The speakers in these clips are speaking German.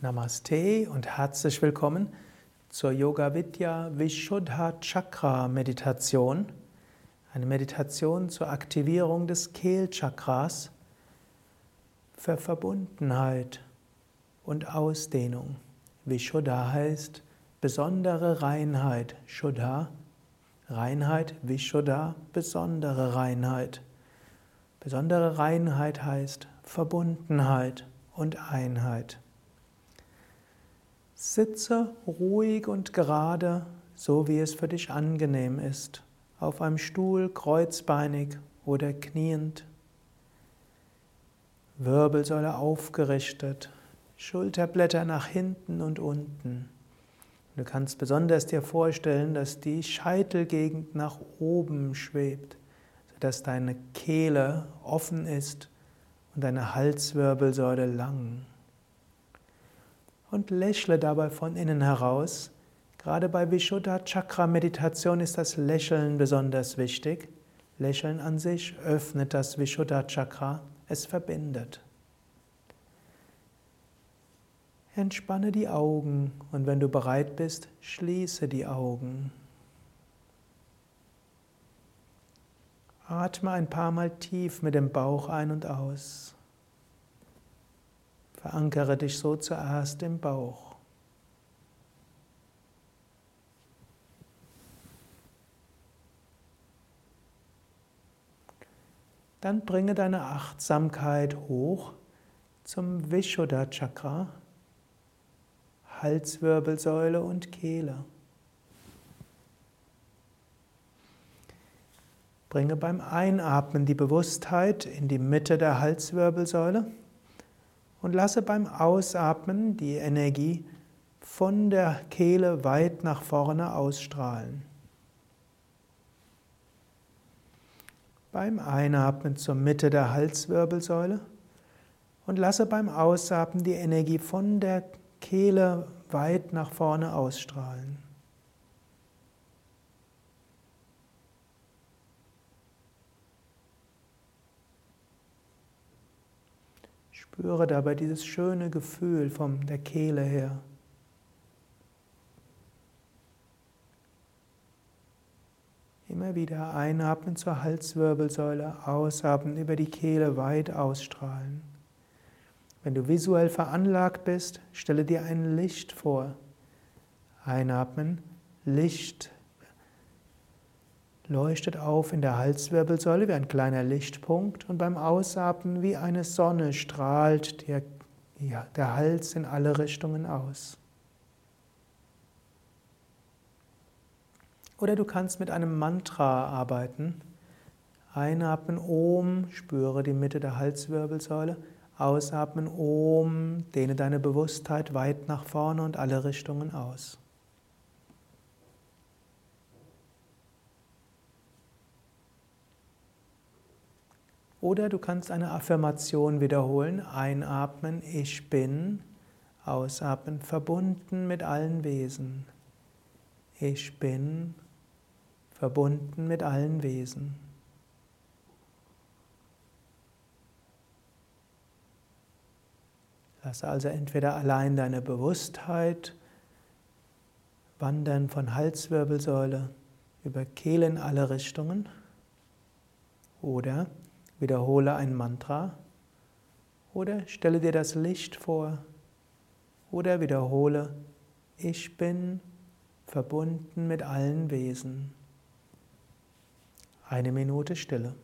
Namaste und herzlich willkommen zur Yoga Vidya Vishuddha Chakra Meditation. Eine Meditation zur Aktivierung des Kehlchakras für Verbundenheit und Ausdehnung. Vishuddha heißt besondere Reinheit. Shuddha, Reinheit, Vishuddha, besondere Reinheit. Besondere Reinheit heißt Verbundenheit und Einheit. Sitze ruhig und gerade, so wie es für dich angenehm ist, auf einem Stuhl kreuzbeinig oder kniend. Wirbelsäule aufgerichtet, Schulterblätter nach hinten und unten. Du kannst besonders dir vorstellen, dass die Scheitelgegend nach oben schwebt, sodass deine Kehle offen ist und deine Halswirbelsäule lang und lächle dabei von innen heraus. Gerade bei Vishuddha Chakra Meditation ist das Lächeln besonders wichtig. Lächeln an sich öffnet das Vishuddha Chakra, es verbindet. Entspanne die Augen und wenn du bereit bist, schließe die Augen. Atme ein paar Mal tief mit dem Bauch ein und aus. Verankere dich so zuerst im Bauch. Dann bringe deine Achtsamkeit hoch zum Vishuddha Chakra, Halswirbelsäule und Kehle. Bringe beim Einatmen die Bewusstheit in die Mitte der Halswirbelsäule und lasse beim Ausatmen die Energie von der Kehle weit nach vorne ausstrahlen. Beim Einatmen zur Mitte der Halswirbelsäule und lasse beim Ausatmen die Energie von der Kehle weit nach vorne ausstrahlen. Spüre dabei dieses schöne Gefühl von der Kehle her. Immer wieder einatmen zur Halswirbelsäule, ausatmen über die Kehle weit ausstrahlen. Wenn du visuell veranlagt bist, stelle dir ein Licht vor. Einatmen, Licht leuchtet auf in der Halswirbelsäule wie ein kleiner Lichtpunkt und beim Ausatmen wie eine Sonne strahlt der, ja, der Hals in alle Richtungen aus. Oder du kannst mit einem Mantra arbeiten. Einatmen Om, spüre die Mitte der Halswirbelsäule. Ausatmen Om, dehne deine Bewusstheit weit nach vorne und alle Richtungen aus. Oder du kannst eine Affirmation wiederholen. Einatmen, ich bin. Ausatmen, verbunden mit allen Wesen. Ich bin verbunden mit allen Wesen. Lasse also entweder allein deine Bewusstheit wandern von Halswirbelsäule über Kehle in alle Richtungen oder Wiederhole ein Mantra oder stelle dir das Licht vor oder wiederhole, ich bin verbunden mit allen Wesen. Eine Minute Stille.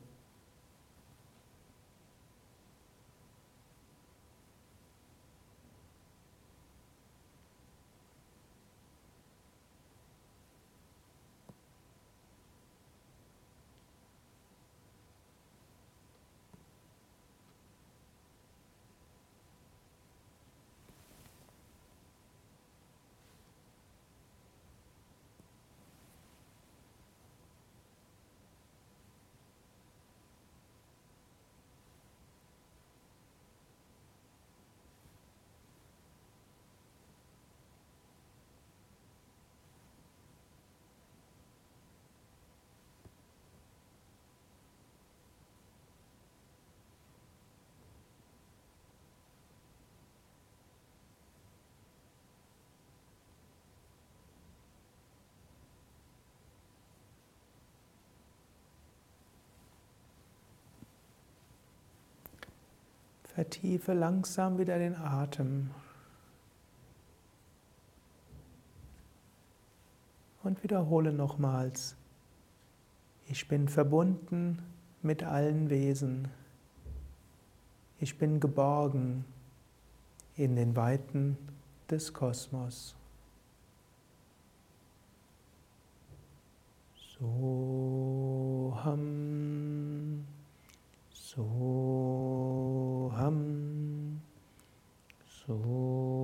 Vertiefe langsam wieder den Atem. Und wiederhole nochmals, ich bin verbunden mit allen Wesen. Ich bin geborgen in den Weiten des Kosmos. Soham, Soham, Soham